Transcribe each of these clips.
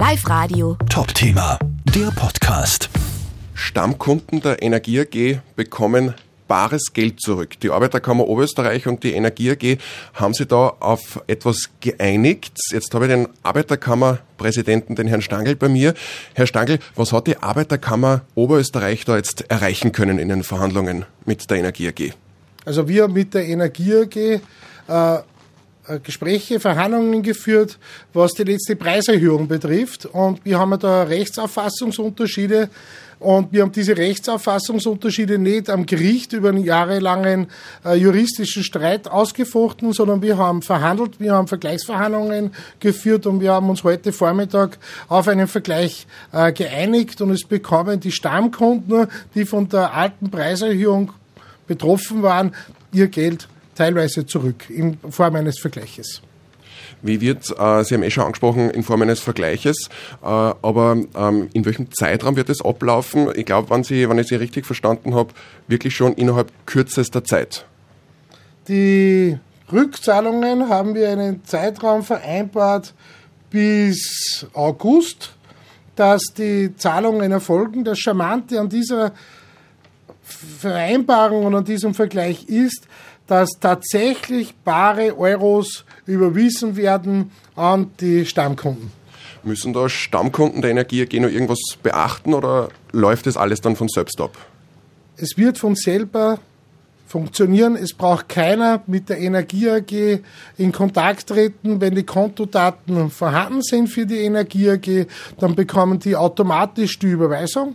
Live Radio. Top-Thema, der Podcast. Stammkunden der Energie AG bekommen bares Geld zurück. Die Arbeiterkammer Oberösterreich und die Energie AG haben sich da auf etwas geeinigt. Jetzt habe ich den Arbeiterkammerpräsidenten, den Herrn Stangl, bei mir. Herr Stangl, was hat die Arbeiterkammer Oberösterreich da jetzt erreichen können in den Verhandlungen mit der Energie AG? Also wir mit der Energie AG äh, Gespräche, Verhandlungen geführt, was die letzte Preiserhöhung betrifft. Und wir haben da Rechtsauffassungsunterschiede. Und wir haben diese Rechtsauffassungsunterschiede nicht am Gericht über einen jahrelangen äh, juristischen Streit ausgefochten, sondern wir haben verhandelt, wir haben Vergleichsverhandlungen geführt und wir haben uns heute Vormittag auf einen Vergleich äh, geeinigt und es bekommen die Stammkunden, die von der alten Preiserhöhung betroffen waren, ihr Geld teilweise zurück in Form eines Vergleiches. Wie wird, äh, Sie haben eh schon angesprochen, in Form eines Vergleiches, äh, aber ähm, in welchem Zeitraum wird es ablaufen? Ich glaube, wenn, Sie, wenn ich Sie richtig verstanden habe, wirklich schon innerhalb kürzester Zeit. Die Rückzahlungen haben wir einen Zeitraum vereinbart bis August, dass die Zahlungen erfolgen. Das Charmante an dieser Vereinbarung und an diesem Vergleich ist, dass tatsächlich bare Euros überwiesen werden an die Stammkunden. Müssen da Stammkunden der Energie AG noch irgendwas beachten oder läuft das alles dann von selbst ab? Es wird von selber funktionieren. Es braucht keiner mit der Energie AG in Kontakt treten. Wenn die Kontodaten vorhanden sind für die Energie AG, dann bekommen die automatisch die Überweisung.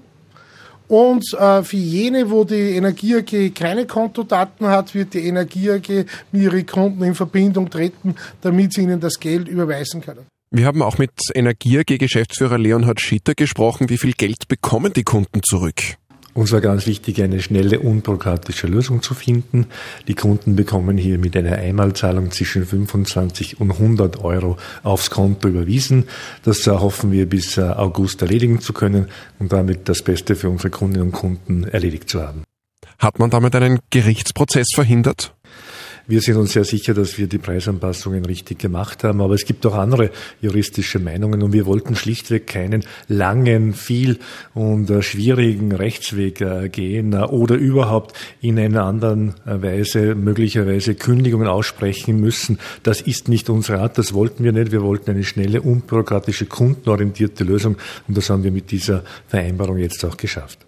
Und äh, für jene, wo die Energie AG keine Kontodaten hat, wird die Energie AG mit ihren Kunden in Verbindung treten, damit sie ihnen das Geld überweisen können. Wir haben auch mit Energie AG Geschäftsführer Leonhard Schitter gesprochen. Wie viel Geld bekommen die Kunden zurück? Uns war ganz wichtig, eine schnelle, unbürokratische Lösung zu finden. Die Kunden bekommen hier mit einer Einmalzahlung zwischen 25 und 100 Euro aufs Konto überwiesen. Das hoffen wir bis äh, August erledigen zu können und damit das Beste für unsere Kundinnen und Kunden erledigt zu haben. Hat man damit einen Gerichtsprozess verhindert? Wir sind uns sehr sicher, dass wir die Preisanpassungen richtig gemacht haben, aber es gibt auch andere juristische Meinungen und wir wollten schlichtweg keinen langen, viel und äh, schwierigen Rechtsweg äh, gehen äh, oder überhaupt in einer anderen Weise möglicherweise Kündigungen aussprechen müssen. Das ist nicht unsere Art, das wollten wir nicht. Wir wollten eine schnelle, unbürokratische, kundenorientierte Lösung und das haben wir mit dieser Vereinbarung jetzt auch geschafft.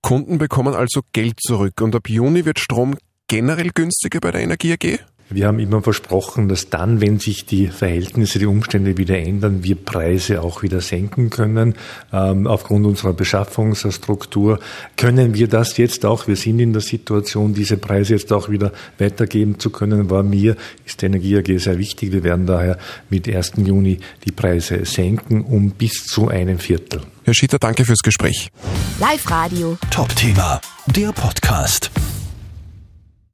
Kunden bekommen also Geld zurück und ab Juni wird Strom generell günstiger bei der Energie AG? Wir haben immer versprochen, dass dann, wenn sich die Verhältnisse, die Umstände wieder ändern, wir Preise auch wieder senken können. Ähm, aufgrund unserer Beschaffungsstruktur können wir das jetzt auch. Wir sind in der Situation, diese Preise jetzt auch wieder weitergeben zu können. War mir ist die Energie AG sehr wichtig. Wir werden daher mit 1. Juni die Preise senken um bis zu einem Viertel. Herr Schitter, danke fürs Gespräch. Live Radio. Top-Thema, der Podcast.